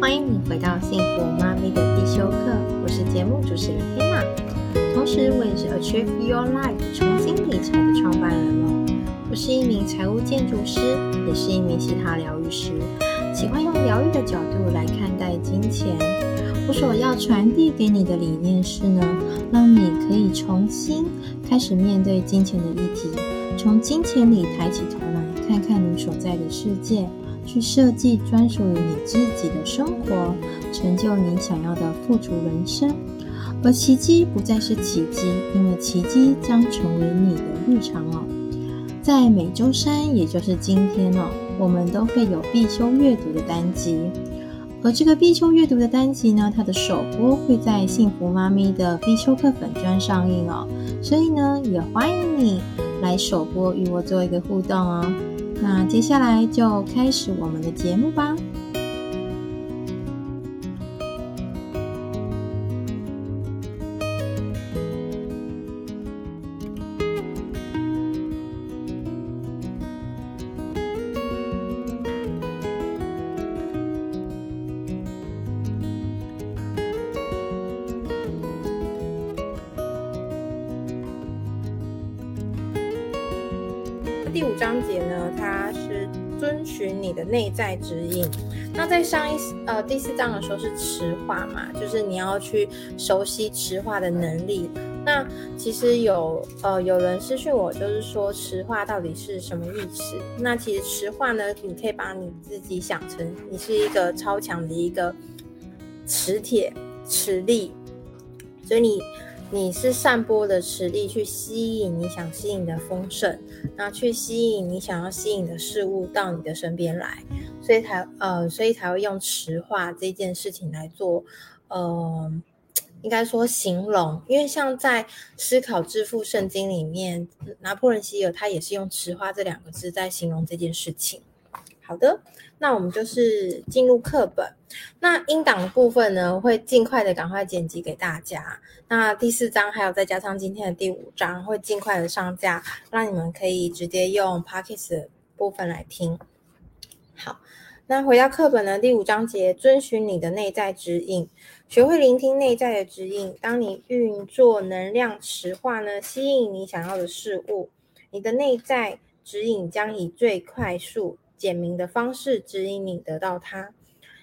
欢迎你回到幸福妈咪的必修课。我是节目主持人 Hannah，同时我也是 Achieve Your Life 重新理财的创办人哦。我是一名财务建筑师，也是一名希塔疗愈师，喜欢用疗愈的角度来看待金钱。我所要传递给你的理念是呢，让你可以重新开始面对金钱的议题，从金钱里抬起头来，看看你所在的世界。去设计专属于你自己的生活，成就你想要的富足人生。而奇迹不再是奇迹，因为奇迹将成为你的日常哦。在每周三，也就是今天哦，我们都会有必修阅读的单集。而这个必修阅读的单集呢，它的首播会在幸福妈咪的必修课粉专上映哦。所以呢，也欢迎你来首播与我做一个互动哦。那接下来就开始我们的节目吧。第五章节呢，它你的内在指引。那在上一呃第四章的时候是磁化嘛，就是你要去熟悉磁化的能力。那其实有呃有人私讯我，就是说磁化到底是什么意思？那其实磁化呢，你可以把你自己想成你是一个超强的一个磁铁磁力，所以你。你是散播的磁力去吸引你想吸引的丰盛，那去吸引你想要吸引的事物到你的身边来，所以才呃，所以才会用持化这件事情来做，呃，应该说形容，因为像在思考致富圣经里面，拿破仑希尔他也是用持化这两个字在形容这件事情。好的，那我们就是进入课本。那音档部分呢，会尽快的赶快剪辑给大家。那第四章还有再加上今天的第五章，会尽快的上架，让你们可以直接用 Podcast 的部分来听。好，那回到课本呢，第五章节，遵循你的内在指引，学会聆听内在的指引。当你运作能量持化呢，吸引你想要的事物，你的内在指引将以最快速。简明的方式指引你得到它。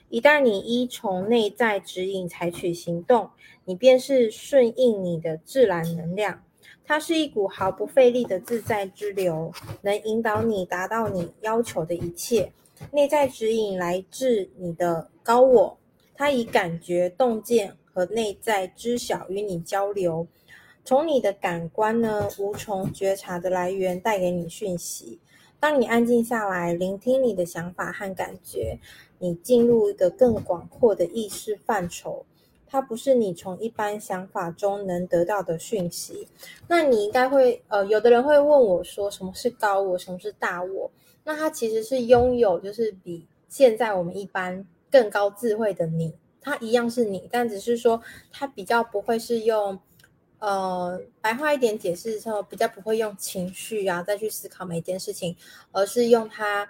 一旦你依从内在指引采取行动，你便是顺应你的自然能量。它是一股毫不费力的自在之流，能引导你达到你要求的一切。内在指引来自你的高我，它以感觉、洞见和内在知晓与你交流，从你的感官呢，无从觉察的来源带给你讯息。当你安静下来，聆听你的想法和感觉，你进入一个更广阔的意识范畴。它不是你从一般想法中能得到的讯息。那你应该会，呃，有的人会问我说，什么是高我，什么是大我？那它其实是拥有，就是比现在我们一般更高智慧的你。它一样是你，但只是说它比较不会是用。呃，白话一点解释的时候，比较不会用情绪啊，再去思考每一件事情，而是用它，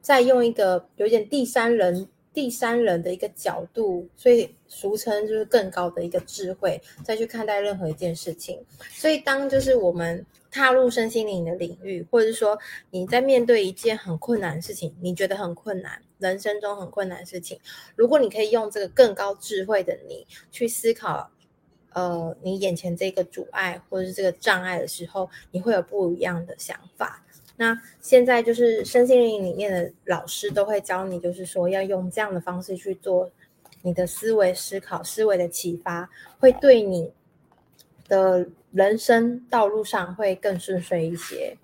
再用一个有点第三人、第三人的一个角度，所以俗称就是更高的一个智慧，再去看待任何一件事情。所以，当就是我们踏入身心灵的领域，或者是说你在面对一件很困难的事情，你觉得很困难，人生中很困难的事情，如果你可以用这个更高智慧的你去思考。呃，你眼前这个阻碍或者是这个障碍的时候，你会有不一样的想法。那现在就是身心灵里面的老师都会教你，就是说要用这样的方式去做你的思维思考、思维的启发，会对你的人生道路上会更顺遂一些。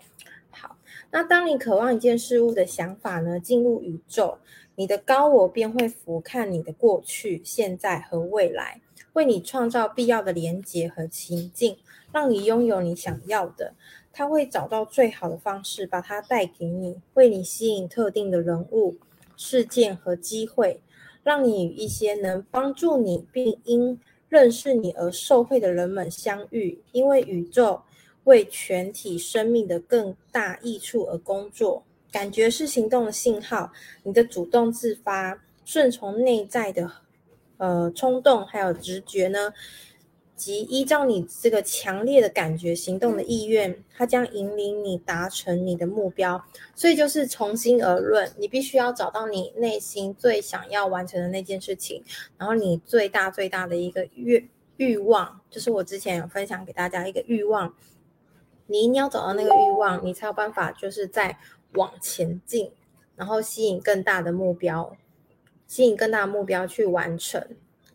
好，那当你渴望一件事物的想法呢，进入宇宙，你的高我便会俯瞰你的过去、现在和未来。为你创造必要的连结和情境，让你拥有你想要的。他会找到最好的方式，把它带给你，为你吸引特定的人物、事件和机会，让你与一些能帮助你并因认识你而受惠的人们相遇。因为宇宙为全体生命的更大益处而工作。感觉是行动的信号，你的主动自发。顺从内在的呃冲动还有直觉呢，即依照你这个强烈的感觉行动的意愿，它将引领你达成你的目标。所以就是从心而论，你必须要找到你内心最想要完成的那件事情，然后你最大最大的一个欲欲望，就是我之前有分享给大家一个欲望，你一定要找到那个欲望，你才有办法就是在往前进，然后吸引更大的目标，吸引更大的目标去完成。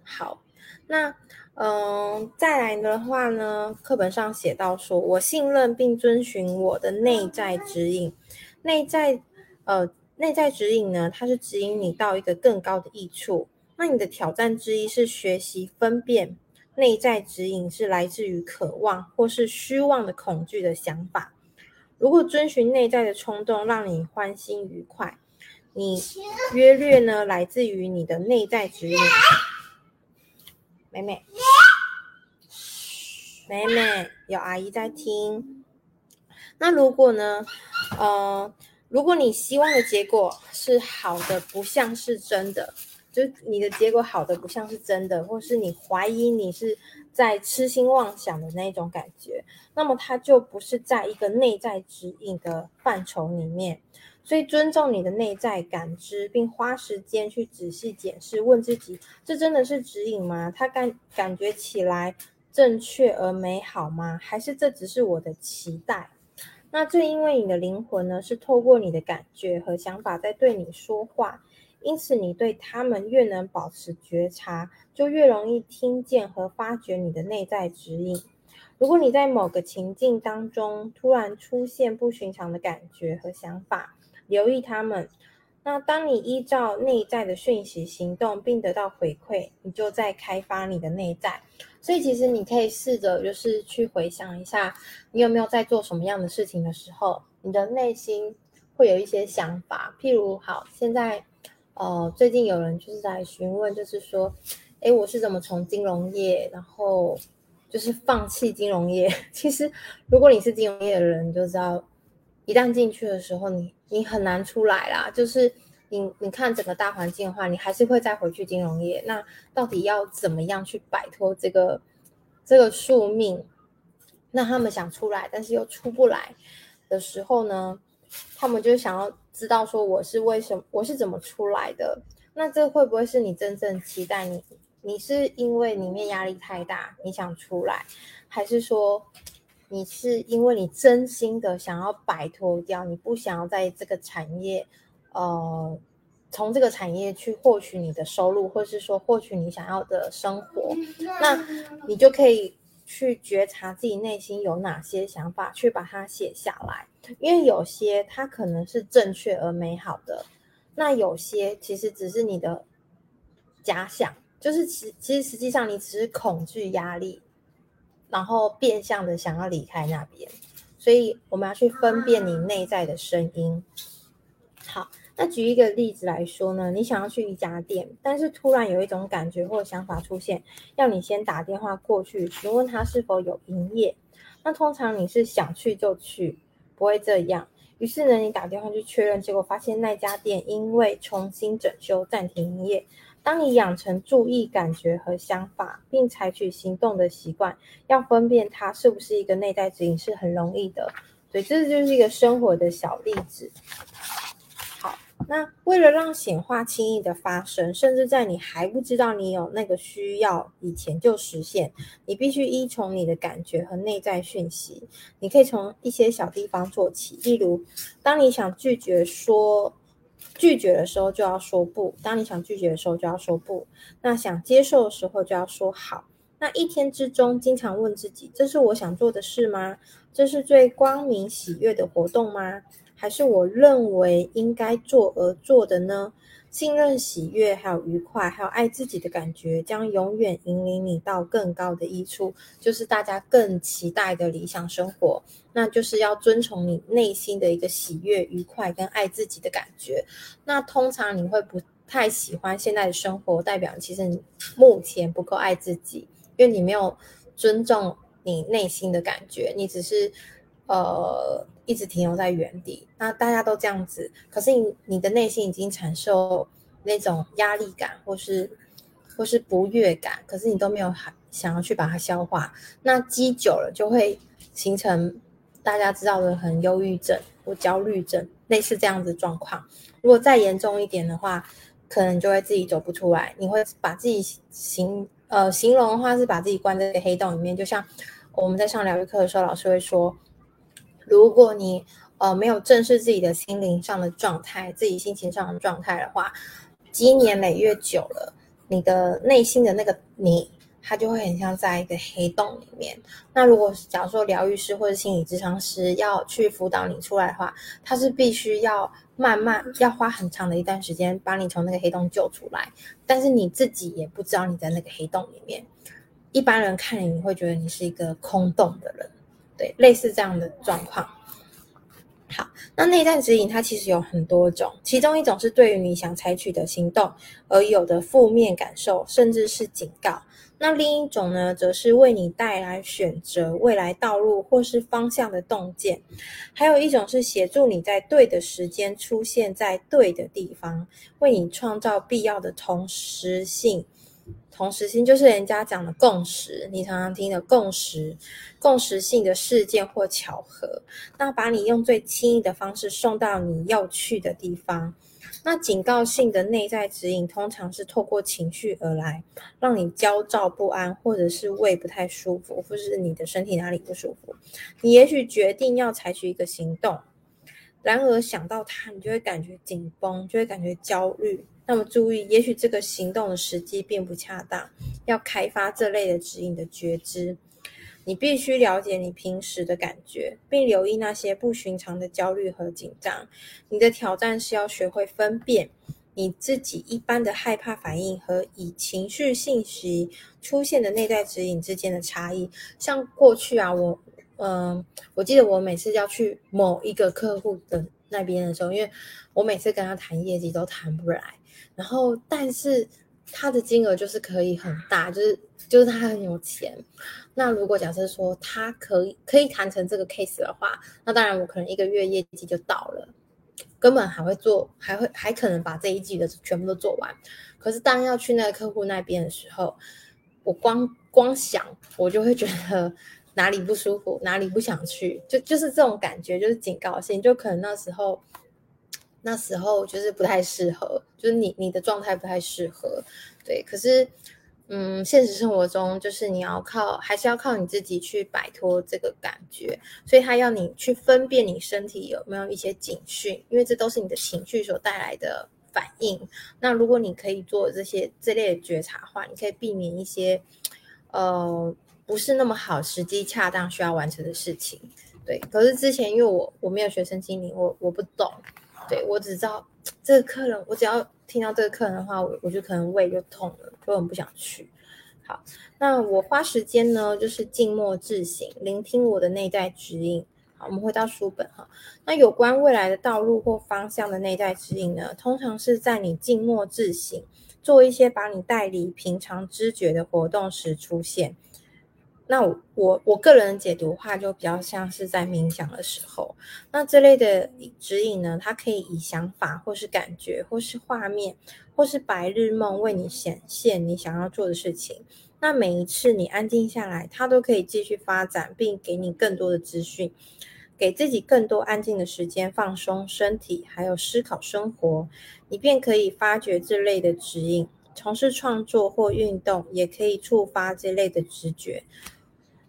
好，那。嗯，再来的话呢，课本上写到说，我信任并遵循我的内在指引。内在，呃，内在指引呢，它是指引你到一个更高的益处。那你的挑战之一是学习分辨内在指引是来自于渴望或是虚妄的恐惧的想法。如果遵循内在的冲动让你欢欣愉快，你约略呢来自于你的内在指引。妹妹，妹妹，有阿姨在听。那如果呢？呃，如果你希望的结果是好的，不像是真的，就你的结果好的不像是真的，或是你怀疑你是在痴心妄想的那种感觉，那么它就不是在一个内在指引的范畴里面。所以，尊重你的内在感知，并花时间去仔细检视，问自己：这真的是指引吗？它感感觉起来正确而美好吗？还是这只是我的期待？那正因为你的灵魂呢，是透过你的感觉和想法在对你说话，因此你对他们越能保持觉察，就越容易听见和发掘你的内在指引。如果你在某个情境当中突然出现不寻常的感觉和想法，留意他们。那当你依照内在的讯息行动，并得到回馈，你就在开发你的内在。所以，其实你可以试着就是去回想一下，你有没有在做什么样的事情的时候，你的内心会有一些想法。譬如，好，现在呃，最近有人就是在询问，就是说，诶，我是怎么从金融业，然后就是放弃金融业？其实，如果你是金融业的人，你就知道。一旦进去的时候，你你很难出来啦。就是你你看整个大环境的话，你还是会再回去金融业。那到底要怎么样去摆脱这个这个宿命？那他们想出来，但是又出不来的时候呢？他们就想要知道说，我是为什么，我是怎么出来的？那这会不会是你真正期待你？你是因为里面压力太大，你想出来，还是说？你是因为你真心的想要摆脱掉，你不想要在这个产业，呃，从这个产业去获取你的收入，或是说获取你想要的生活，那你就可以去觉察自己内心有哪些想法，去把它写下来。因为有些它可能是正确而美好的，那有些其实只是你的假想，就是其其实实际上你只是恐惧压力。然后变相的想要离开那边，所以我们要去分辨你内在的声音。好，那举一个例子来说呢，你想要去一家店，但是突然有一种感觉或想法出现，要你先打电话过去询问他是否有营业。那通常你是想去就去，不会这样。于是呢，你打电话去确认，结果发现那家店因为重新整修暂停营业。当你养成注意感觉和想法，并采取行动的习惯，要分辨它是不是一个内在指引是很容易的。所以这就是一个生活的小例子。好，那为了让显化轻易的发生，甚至在你还不知道你有那个需要以前就实现，你必须依从你的感觉和内在讯息。你可以从一些小地方做起，例如，当你想拒绝说。拒绝的时候就要说不，当你想拒绝的时候就要说不，那想接受的时候就要说好。那一天之中，经常问自己：这是我想做的事吗？这是最光明喜悦的活动吗？还是我认为应该做而做的呢？信任、喜悦，还有愉快，还有爱自己的感觉，将永远引领你到更高的益处，就是大家更期待的理想生活。那就是要遵从你内心的一个喜悦、愉快跟爱自己的感觉。那通常你会不太喜欢现在的生活，代表其实你目前不够爱自己，因为你没有尊重你内心的感觉，你只是呃。一直停留在原地，那大家都这样子，可是你你的内心已经产受那种压力感，或是或是不悦感，可是你都没有想要去把它消化，那积久了就会形成大家知道的很忧郁症或焦虑症，类似这样子状况。如果再严重一点的话，可能就会自己走不出来。你会把自己形呃形容的话是把自己关在黑洞里面，就像我们在上疗愈课的时候，老师会说，如果你呃没有正视自己的心灵上的状态，自己心情上的状态的话，积年累月久了，你的内心的那个你。它就会很像在一个黑洞里面。那如果假如说疗愈师或者心理咨商师要去辅导你出来的话，他是必须要慢慢要花很长的一段时间把你从那个黑洞救出来。但是你自己也不知道你在那个黑洞里面。一般人看你，你会觉得你是一个空洞的人，对，类似这样的状况。好，那内在指引它其实有很多种，其中一种是对于你想采取的行动而有的负面感受，甚至是警告。那另一种呢，则是为你带来选择未来道路或是方向的洞见，还有一种是协助你在对的时间出现在对的地方，为你创造必要的同时性。同时性就是人家讲的共识，你常常听的共识，共识性的事件或巧合，那把你用最轻易的方式送到你要去的地方。那警告性的内在指引，通常是透过情绪而来，让你焦躁不安，或者是胃不太舒服，或者是你的身体哪里不舒服。你也许决定要采取一个行动，然而想到它，你就会感觉紧绷，就会感觉焦虑。那么注意，也许这个行动的时机并不恰当，要开发这类的指引的觉知。你必须了解你平时的感觉，并留意那些不寻常的焦虑和紧张。你的挑战是要学会分辨你自己一般的害怕反应和以情绪信息出现的内在指引之间的差异。像过去啊，我嗯、我记得我每次要去某一个客户的那边的时候，因为我每次跟他谈业绩都谈不来，然后但是他的金额就是可以很大，就是就是他很有钱。那如果假设说他可以可以谈成这个 case 的话，那当然我可能一个月业绩就到了，根本还会做，还会还可能把这一季的全部都做完。可是当要去那个客户那边的时候，我光光想我就会觉得哪里不舒服，哪里不想去，就就是这种感觉，就是警告性，就可能那时候那时候就是不太适合，就是你你的状态不太适合，对，可是。嗯，现实生活中就是你要靠，还是要靠你自己去摆脱这个感觉，所以他要你去分辨你身体有没有一些警讯，因为这都是你的情绪所带来的反应。那如果你可以做这些这类的觉察的话，你可以避免一些呃不是那么好、时机恰当需要完成的事情。对，可是之前因为我我没有学生经历，我我不懂，对，我只知道这个客人，我只要。听到这个客人的话，我我就可能胃就痛了，就很不想去。好，那我花时间呢，就是静默自省，聆听我的内在指引。好，我们回到书本哈。那有关未来的道路或方向的内在指引呢，通常是在你静默自省，做一些把你带离平常知觉的活动时出现。那我我个人解读话，就比较像是在冥想的时候。那这类的指引呢，它可以以想法，或是感觉，或是画面，或是白日梦为你显现你想要做的事情。那每一次你安静下来，它都可以继续发展，并给你更多的资讯，给自己更多安静的时间，放松身体，还有思考生活，你便可以发掘这类的指引。从事创作或运动，也可以触发这类的直觉。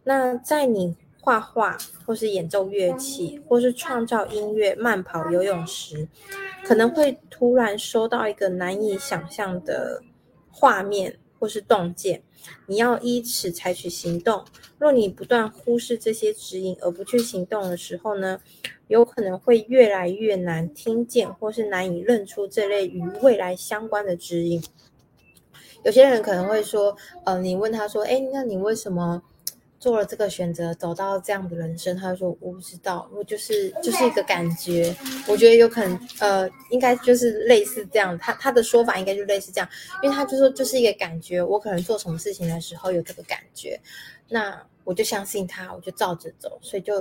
那在你画画，或是演奏乐器，或是创造音乐、慢跑、游泳时，可能会突然收到一个难以想象的画面或是洞见，你要依此采取行动。若你不断忽视这些指引而不去行动的时候呢，有可能会越来越难听见或是难以认出这类与未来相关的指引。有些人可能会说，呃，你问他说，诶，那你为什么？做了这个选择，走到这样的人生，他就说我不知道，我就是就是一个感觉，我觉得有可能，呃，应该就是类似这样，他他的说法应该就类似这样，因为他就说就是一个感觉，我可能做什么事情的时候有这个感觉，那我就相信他，我就照着走，所以就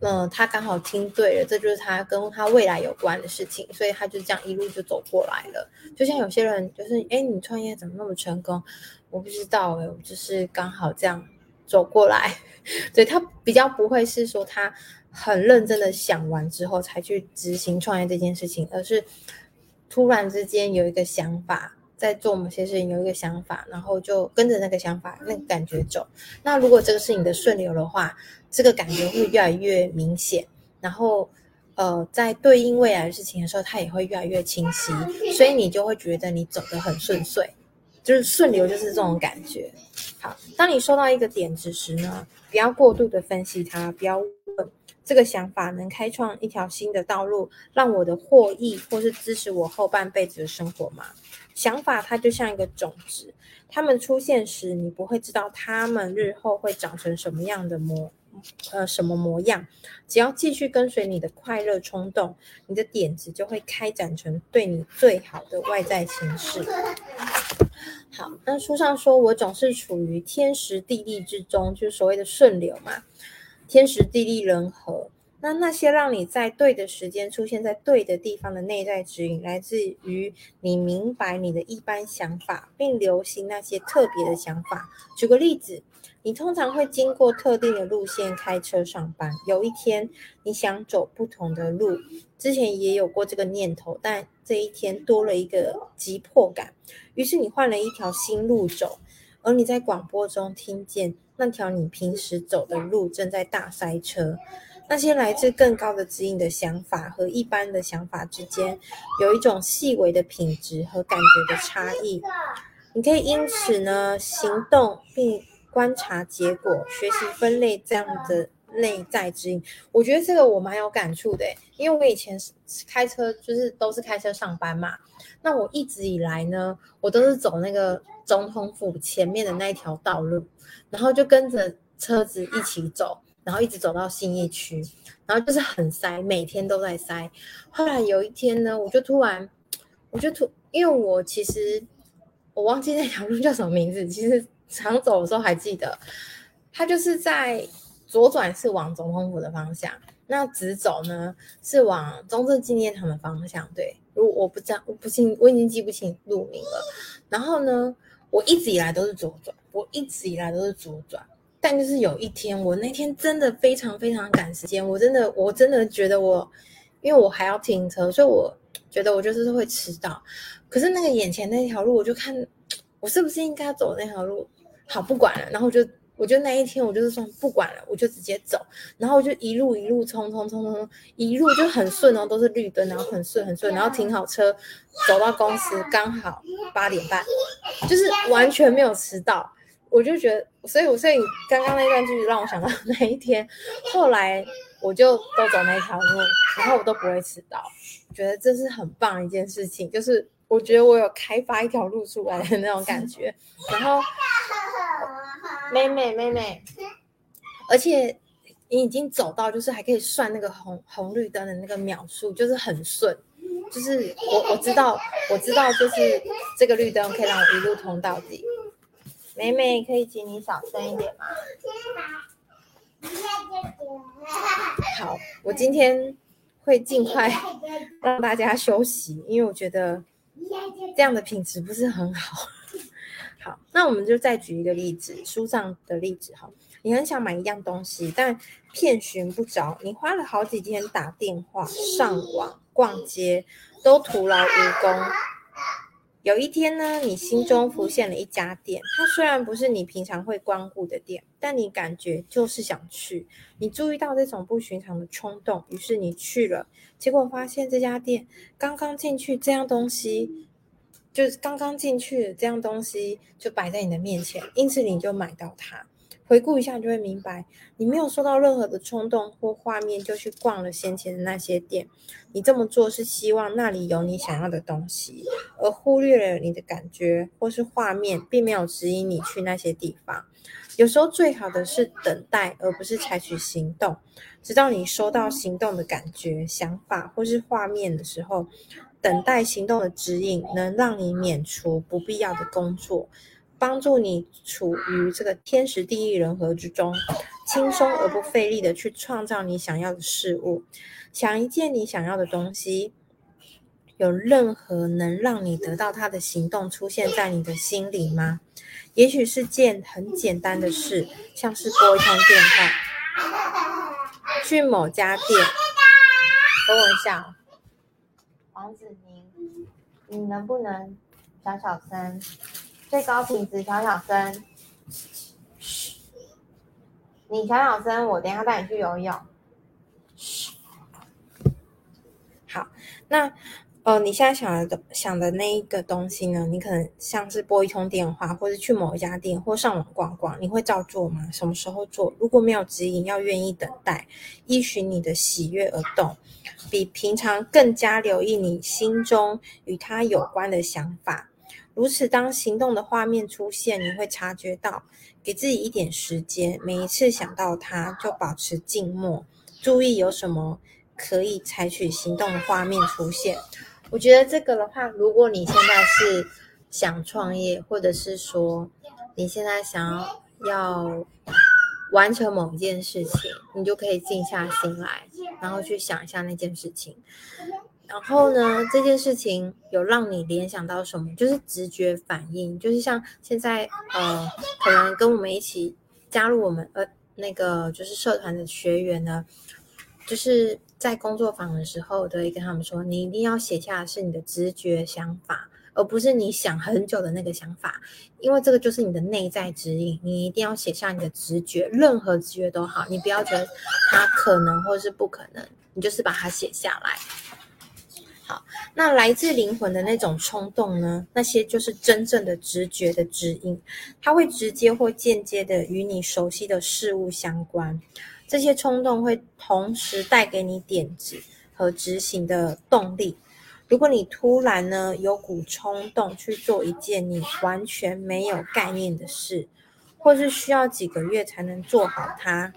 嗯、呃，他刚好听对了，这就是他跟他未来有关的事情，所以他就这样一路就走过来了。就像有些人就是，哎，你创业怎么那么成功？我不知道诶，我就是刚好这样走过来，所以他比较不会是说他很认真的想完之后才去执行创业这件事情，而是突然之间有一个想法。在做某些事情有一个想法，然后就跟着那个想法、那个感觉走。那如果这个是你的顺流的话，这个感觉会越来越明显。然后，呃，在对应未来的事情的时候，它也会越来越清晰。所以你就会觉得你走得很顺遂，就是顺流就是这种感觉。好，当你收到一个点子时呢，不要过度的分析它，不要问这个想法能开创一条新的道路，让我的获益或是支持我后半辈子的生活吗？想法它就像一个种子，它们出现时，你不会知道它们日后会长成什么样的模，呃，什么模样。只要继续跟随你的快乐冲动，你的点子就会开展成对你最好的外在形式。好，那书上说我总是处于天时地利之中，就是所谓的顺流嘛，天时地利人和。那那些让你在对的时间出现在对的地方的内在指引，来自于你明白你的一般想法，并流行那些特别的想法。举个例子，你通常会经过特定的路线开车上班。有一天，你想走不同的路，之前也有过这个念头，但这一天多了一个急迫感，于是你换了一条新路走。而你在广播中听见那条你平时走的路正在大塞车。那些来自更高的指引的想法和一般的想法之间，有一种细微的品质和感觉的差异。你可以因此呢，行动并观察结果，学习分类这样的内在指引。我觉得这个我蛮有感触的，因为我以前是开车就是都是开车上班嘛。那我一直以来呢，我都是走那个总统府前面的那一条道路，然后就跟着车子一起走。然后一直走到信义区，然后就是很塞，每天都在塞。后来有一天呢，我就突然，我就突，因为我其实我忘记那条路叫什么名字，其实常走的时候还记得，它就是在左转是往总统府的方向，那直走呢是往中正纪念堂的方向。对，如我不知道，我不清，我已经记不清路名了。然后呢，我一直以来都是左转，我一直以来都是左转。但就是有一天，我那天真的非常非常赶时间，我真的我真的觉得我，因为我还要停车，所以我觉得我就是会迟到。可是那个眼前那条路，我就看我是不是应该走那条路。好，不管了，然后就我就那一天我就是说不管了，我就直接走，然后我就一路一路冲冲冲冲冲，一路就很顺哦，都是绿灯，然后很顺很顺，然后停好车，走到公司刚好八点半，就是完全没有迟到。我就觉得，所以，我所以刚刚那段句让我想到 那一天，后来我就都走那条路，然后我都不会迟到，觉得这是很棒一件事情，就是我觉得我有开发一条路出来的那种感觉。然后，妹妹妹妹，而且你已经走到，就是还可以算那个红红绿灯的那个秒数，就是很顺，就是我我知道我知道，就是这个绿灯可以让我一路通到底。妹妹，可以请你小声一点吗？好，我今天会尽快 让大家休息，因为我觉得这样的品质不是很好。好，那我们就再举一个例子，书上的例子哈。你很想买一样东西，但遍寻不着，你花了好几天打电话、上网、逛街，都徒劳无功。有一天呢，你心中浮现了一家店，它虽然不是你平常会光顾的店，但你感觉就是想去。你注意到这种不寻常的冲动，于是你去了，结果发现这家店刚刚进去，这样东西就是刚刚进去，这样东西就摆在你的面前，因此你就买到它。回顾一下，你就会明白，你没有受到任何的冲动或画面就去逛了先前的那些店。你这么做是希望那里有你想要的东西，而忽略了你的感觉或是画面，并没有指引你去那些地方。有时候最好的是等待，而不是采取行动，直到你收到行动的感觉、想法或是画面的时候，等待行动的指引能让你免除不必要的工作。帮助你处于这个天时地利人和之中，轻松而不费力的去创造你想要的事物。想一件你想要的东西，有任何能让你得到它的行动出现在你的心里吗？也许是件很简单的事，像是拨一通电话，去某家店。等我一下，王子宁，你能不能小小声？最高品质，小小声。你小小声，我等下带你去游泳。好，那呃，你现在想的想的那一个东西呢？你可能像是拨一通电话，或者去某一家店，或上网逛逛，你会照做吗？什么时候做？如果没有指引，要愿意等待，依循你的喜悦而动，比平常更加留意你心中与它有关的想法。如此，当行动的画面出现，你会察觉到，给自己一点时间，每一次想到它，就保持静默，注意有什么可以采取行动的画面出现。我觉得这个的话，如果你现在是想创业，或者是说你现在想要完成某件事情，你就可以静下心来，然后去想一下那件事情。然后呢，这件事情有让你联想到什么？就是直觉反应，就是像现在呃，可能跟我们一起加入我们呃那个就是社团的学员呢，就是在工作坊的时候都会跟他们说，你一定要写下是你的直觉想法，而不是你想很久的那个想法，因为这个就是你的内在指引，你一定要写下你的直觉，任何直觉都好，你不要觉得它可能或是不可能，你就是把它写下来。好，那来自灵魂的那种冲动呢？那些就是真正的直觉的指引，它会直接或间接的与你熟悉的事物相关。这些冲动会同时带给你点子和执行的动力。如果你突然呢有股冲动去做一件你完全没有概念的事，或是需要几个月才能做好它，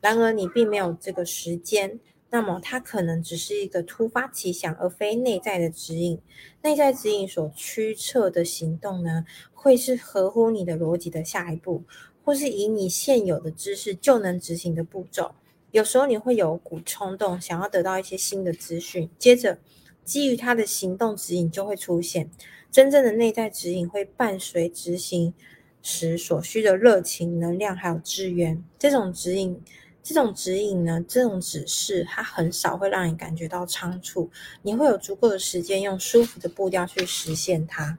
然而你并没有这个时间。那么，它可能只是一个突发奇想，而非内在的指引。内在指引所驱策的行动呢，会是合乎你的逻辑的下一步，或是以你现有的知识就能执行的步骤。有时候你会有股冲动，想要得到一些新的资讯，接着基于它的行动指引就会出现。真正的内在指引会伴随执行时所需的热情、能量还有资源。这种指引。这种指引呢，这种指示，它很少会让你感觉到仓促，你会有足够的时间用舒服的步调去实现它。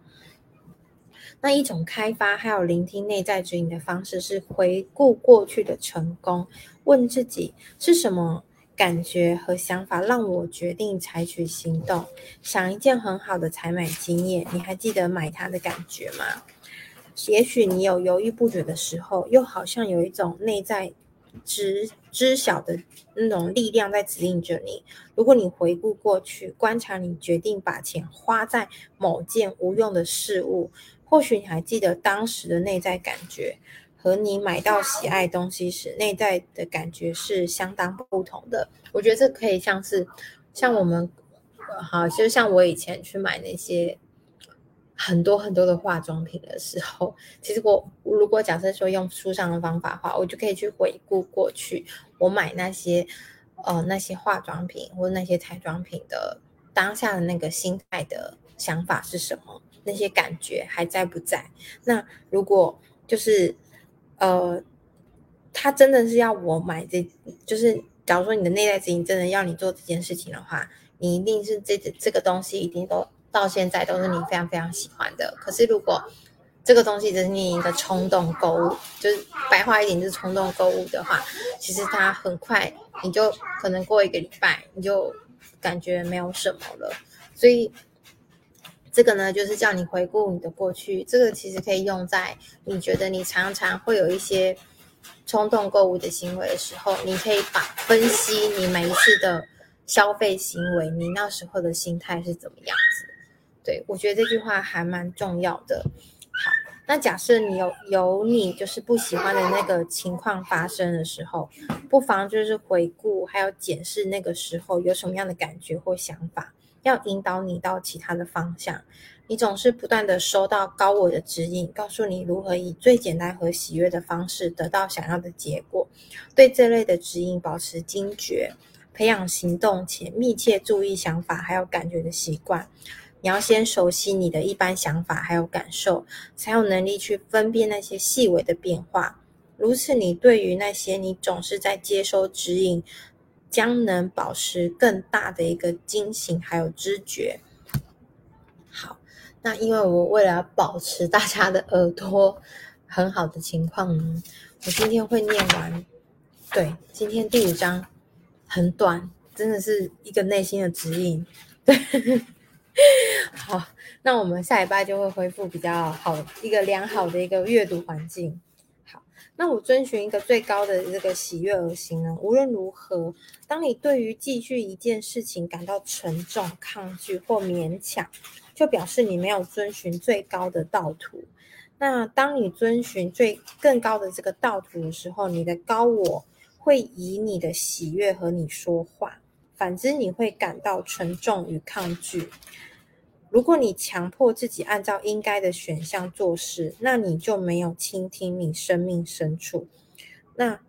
那一种开发还有聆听内在指引的方式是回顾过去的成功，问自己是什么感觉和想法让我决定采取行动。想一件很好的采买经验，你还记得买它的感觉吗？也许你有犹豫不决的时候，又好像有一种内在。知知晓的那种力量在指引着你。如果你回顾过去，观察你决定把钱花在某件无用的事物，或许你还记得当时的内在感觉，和你买到喜爱东西时内在的感觉是相当不同的。我觉得这可以像是像我们，好，就像我以前去买那些。很多很多的化妆品的时候，其实我如果假设说用书上的方法的话，我就可以去回顾过去我买那些呃那些化妆品或者那些彩妆品的当下的那个心态的想法是什么，那些感觉还在不在？那如果就是呃，他真的是要我买这，就是假如说你的内在指引真的要你做这件事情的话，你一定是这这个东西一定都。到现在都是你非常非常喜欢的，可是如果这个东西只是你的冲动购物，就是白话一点就是冲动购物的话，其实它很快你就可能过一个礼拜你就感觉没有什么了。所以这个呢，就是叫你回顾你的过去。这个其实可以用在你觉得你常常会有一些冲动购物的行为的时候，你可以把分析你每一次的消费行为，你那时候的心态是怎么样子。对，我觉得这句话还蛮重要的。好，那假设你有有你就是不喜欢的那个情况发生的时候，不妨就是回顾还有检视那个时候有什么样的感觉或想法，要引导你到其他的方向。你总是不断地收到高我的指引，告诉你如何以最简单和喜悦的方式得到想要的结果。对这类的指引保持警觉，培养行动且密切注意想法还有感觉的习惯。你要先熟悉你的一般想法还有感受，才有能力去分辨那些细微的变化。如此，你对于那些你总是在接收指引，将能保持更大的一个惊醒还有知觉。好。那因为我为了保持大家的耳朵很好的情况呢，我今天会念完。对，今天第五章很短，真的是一个内心的指引。对，好，那我们下礼拜就会恢复比较好一个良好的一个阅读环境。好，那我遵循一个最高的这个喜悦而行呢。无论如何，当你对于继续一件事情感到沉重、抗拒或勉强，就表示你没有遵循最高的道途。那当你遵循最更高的这个道途的时候，你的高我会以你的喜悦和你说话。反之，你会感到沉重与抗拒。如果你强迫自己按照应该的选项做事，那你就没有倾听你生命深处。那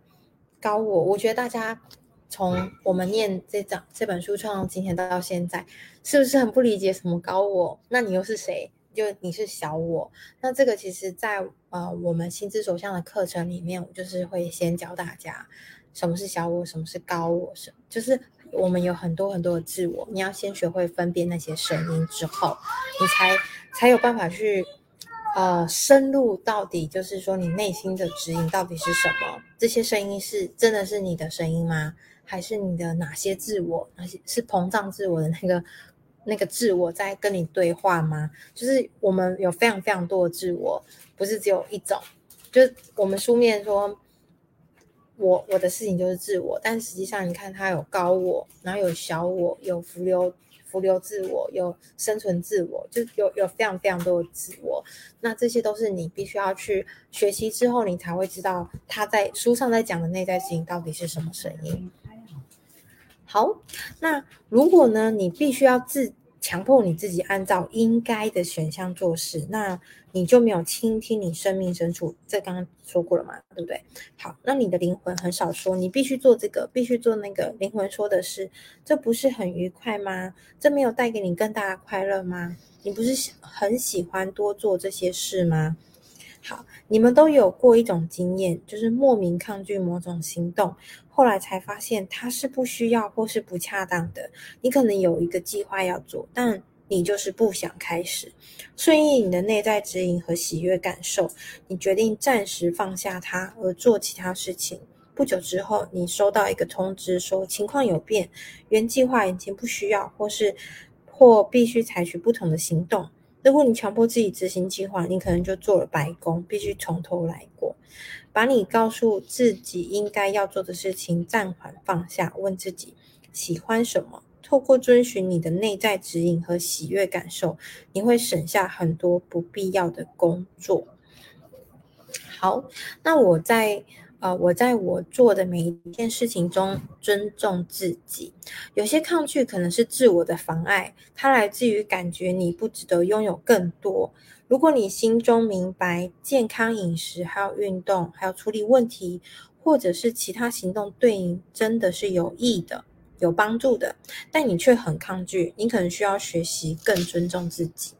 高我，我觉得大家。从我们念这章这本书创今天到现在，是不是很不理解什么高我？那你又是谁？就你是小我。那这个其实在，在呃我们心之所向的课程里面，我就是会先教大家什么是小我，什么是高我，什就是我们有很多很多的自我，你要先学会分辨那些声音之后，你才才有办法去呃深入到底，就是说你内心的指引到底是什么？这些声音是真的是你的声音吗？还是你的哪些自我，哪些是膨胀自我的那个那个自我在跟你对话吗？就是我们有非常非常多的自我，不是只有一种。就我们书面说，我我的事情就是自我，但实际上你看它有高我，然后有小我，有浮流浮流自我，有生存自我，就有有非常非常多的自我。那这些都是你必须要去学习之后，你才会知道他在书上在讲的内在事情到底是什么声音。好，那如果呢，你必须要自强迫你自己按照应该的选项做事，那你就没有倾听你生命深处。这刚刚说过了嘛，对不对？好，那你的灵魂很少说你必须做这个，必须做那个。灵魂说的是，这不是很愉快吗？这没有带给你更大的快乐吗？你不是很喜欢多做这些事吗？好，你们都有过一种经验，就是莫名抗拒某种行动，后来才发现它是不需要或是不恰当的。你可能有一个计划要做，但你就是不想开始。顺应你的内在指引和喜悦感受，你决定暂时放下它而做其他事情。不久之后，你收到一个通知说情况有变，原计划已经不需要，或是或必须采取不同的行动。如果你强迫自己执行计划，你可能就做了白工，必须从头来过。把你告诉自己应该要做的事情暂缓放下，问自己喜欢什么。透过遵循你的内在指引和喜悦感受，你会省下很多不必要的工作。好，那我在。呃，我在我做的每一件事情中尊重自己。有些抗拒可能是自我的妨碍，它来自于感觉你不值得拥有更多。如果你心中明白健康饮食、还有运动、还有处理问题，或者是其他行动对你真的是有益的、有帮助的，但你却很抗拒，你可能需要学习更尊重自己。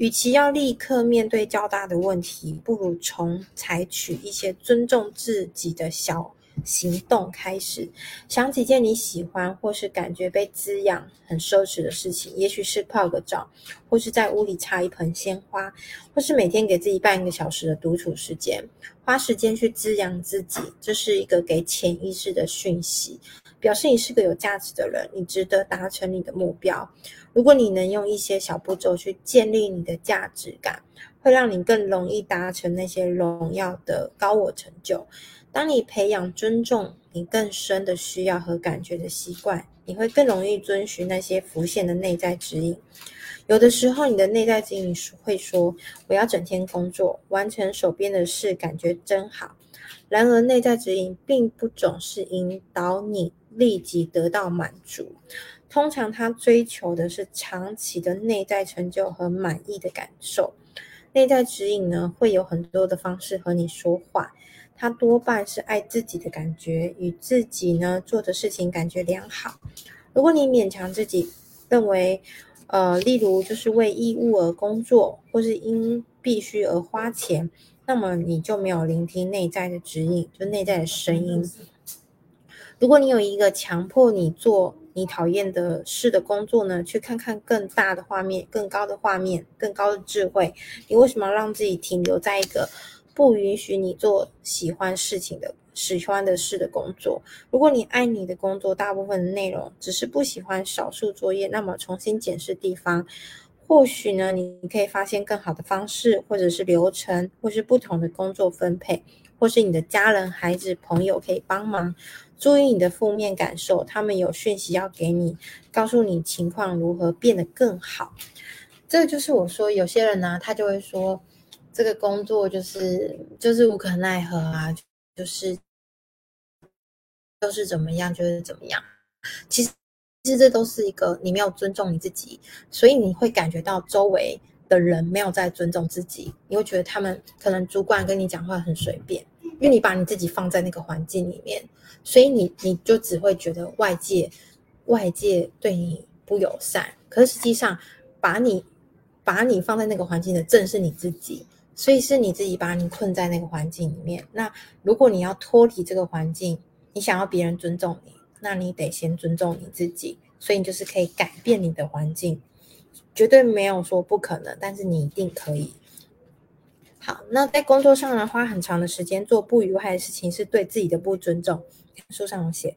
与其要立刻面对较大的问题，不如从采取一些尊重自己的小行动开始。想几件你喜欢或是感觉被滋养、很奢侈的事情，也许是泡个澡，或是在屋里插一盆鲜花，或是每天给自己半个小时的独处时间，花时间去滋养自己。这是一个给潜意识的讯息，表示你是个有价值的人，你值得达成你的目标。如果你能用一些小步骤去建立你的价值感，会让你更容易达成那些荣耀的高我成就。当你培养尊重你更深的需要和感觉的习惯，你会更容易遵循那些浮现的内在指引。有的时候，你的内在指引会说：“我要整天工作，完成手边的事，感觉真好。”然而，内在指引并不总是引导你立即得到满足。通常他追求的是长期的内在成就和满意的感受。内在指引呢，会有很多的方式和你说话，他多半是爱自己的感觉，与自己呢做的事情感觉良好。如果你勉强自己，认为，呃，例如就是为义务而工作，或是因必须而花钱，那么你就没有聆听内在的指引，就内在的声音。如果你有一个强迫你做你讨厌的事的工作呢，去看看更大的画面、更高的画面、更高的智慧，你为什么要让自己停留在一个不允许你做喜欢事情的？喜欢的事的工作。如果你爱你的工作，大部分的内容只是不喜欢少数作业，那么重新检视地方，或许呢，你可以发现更好的方式，或者是流程，或是不同的工作分配，或是你的家人、孩子、朋友可以帮忙。注意你的负面感受，他们有讯息要给你，告诉你情况如何变得更好。这个就是我说，有些人呢、他就会说，这个工作就是就是无可奈何啊。就是就是怎么样，就是怎么样。其实，其实这都是一个你没有尊重你自己，所以你会感觉到周围的人没有在尊重自己。你会觉得他们可能主管跟你讲话很随便，因为你把你自己放在那个环境里面，所以你你就只会觉得外界外界对你不友善。可是实际上，把你把你放在那个环境的正是你自己。所以是你自己把你困在那个环境里面。那如果你要脱离这个环境，你想要别人尊重你，那你得先尊重你自己。所以你就是可以改变你的环境，绝对没有说不可能，但是你一定可以。好，那在工作上呢，花很长的时间做不愉快的事情，是对自己的不尊重。书上有写，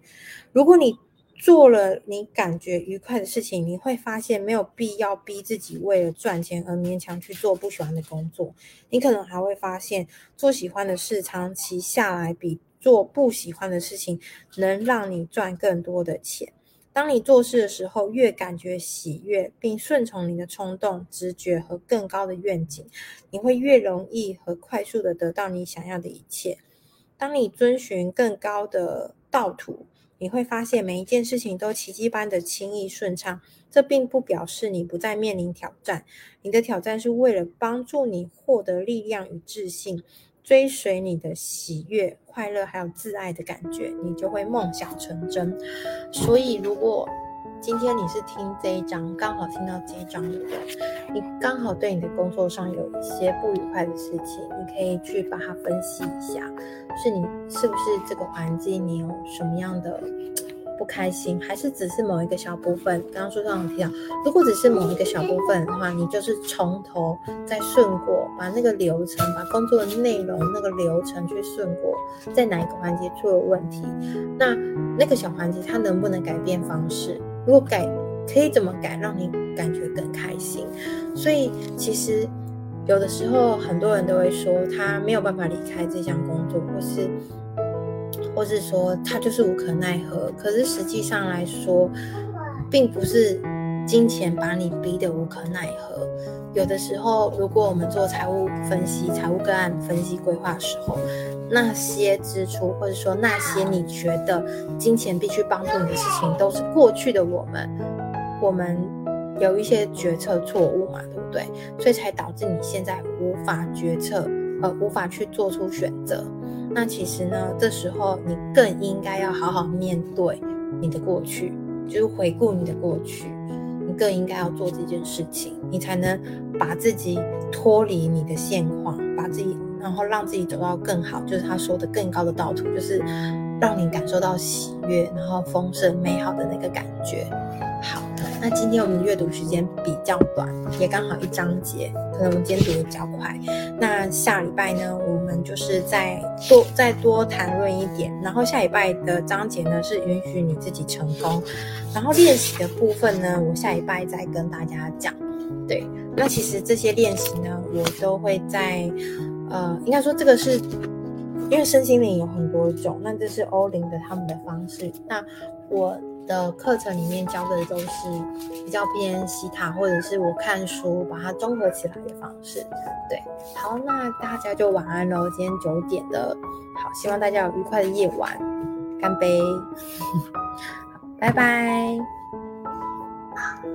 如果你做了你感觉愉快的事情，你会发现没有必要逼自己为了赚钱而勉强去做不喜欢的工作。你可能还会发现，做喜欢的事长期下来比做不喜欢的事情能让你赚更多的钱。当你做事的时候，越感觉喜悦，并顺从你的冲动、直觉和更高的愿景，你会越容易和快速地得到你想要的一切。当你遵循更高的道途，你会发现每一件事情都奇迹般的轻易顺畅，这并不表示你不再面临挑战。你的挑战是为了帮助你获得力量与自信，追随你的喜悦、快乐还有自爱的感觉，你就会梦想成真。所以，如果今天你是听这一章，刚好听到这一章的人，你刚好对你的工作上有一些不愉快的事情，你可以去把它分析一下，是你是不是这个环境你有什么样的不开心，还是只是某一个小部分？刚刚书上有提到，如果只是某一个小部分的话，你就是从头再顺过，把那个流程，把工作的内容那个流程去顺过，在哪一个环节出了问题，那那个小环节它能不能改变方式？如果改，可以怎么改，让你感觉更开心？所以其实有的时候很多人都会说他没有办法离开这项工作，或是，或是说他就是无可奈何。可是实际上来说，并不是金钱把你逼得无可奈何。有的时候，如果我们做财务分析、财务个案分析规划的时候，那些支出或者说那些你觉得金钱必须帮助你的事情，都是过去的我们，我们有一些决策错误嘛，对不对？所以才导致你现在无法决策，呃，无法去做出选择。那其实呢，这时候你更应该要好好面对你的过去，就是回顾你的过去。你更应该要做这件事情，你才能把自己脱离你的现况，把自己，然后让自己走到更好，就是他说的更高的道途，就是让你感受到喜悦，然后丰盛美好的那个感觉。好，那今天我们阅读时间比较短，也刚好一章节，可能我们今天读的比较快。那下礼拜呢，我们就是再多再多谈论一点。然后下礼拜的章节呢是允许你自己成功。然后练习的部分呢，我下礼拜再跟大家讲。对，那其实这些练习呢，我都会在呃，应该说这个是因为身心灵有很多种，那这是欧林的他们的方式。那我。的课程里面教的都是比较偏西塔，或者是我看书把它综合起来的方式。对，好，那大家就晚安喽。今天九点的，好，希望大家有愉快的夜晚，干杯，拜拜。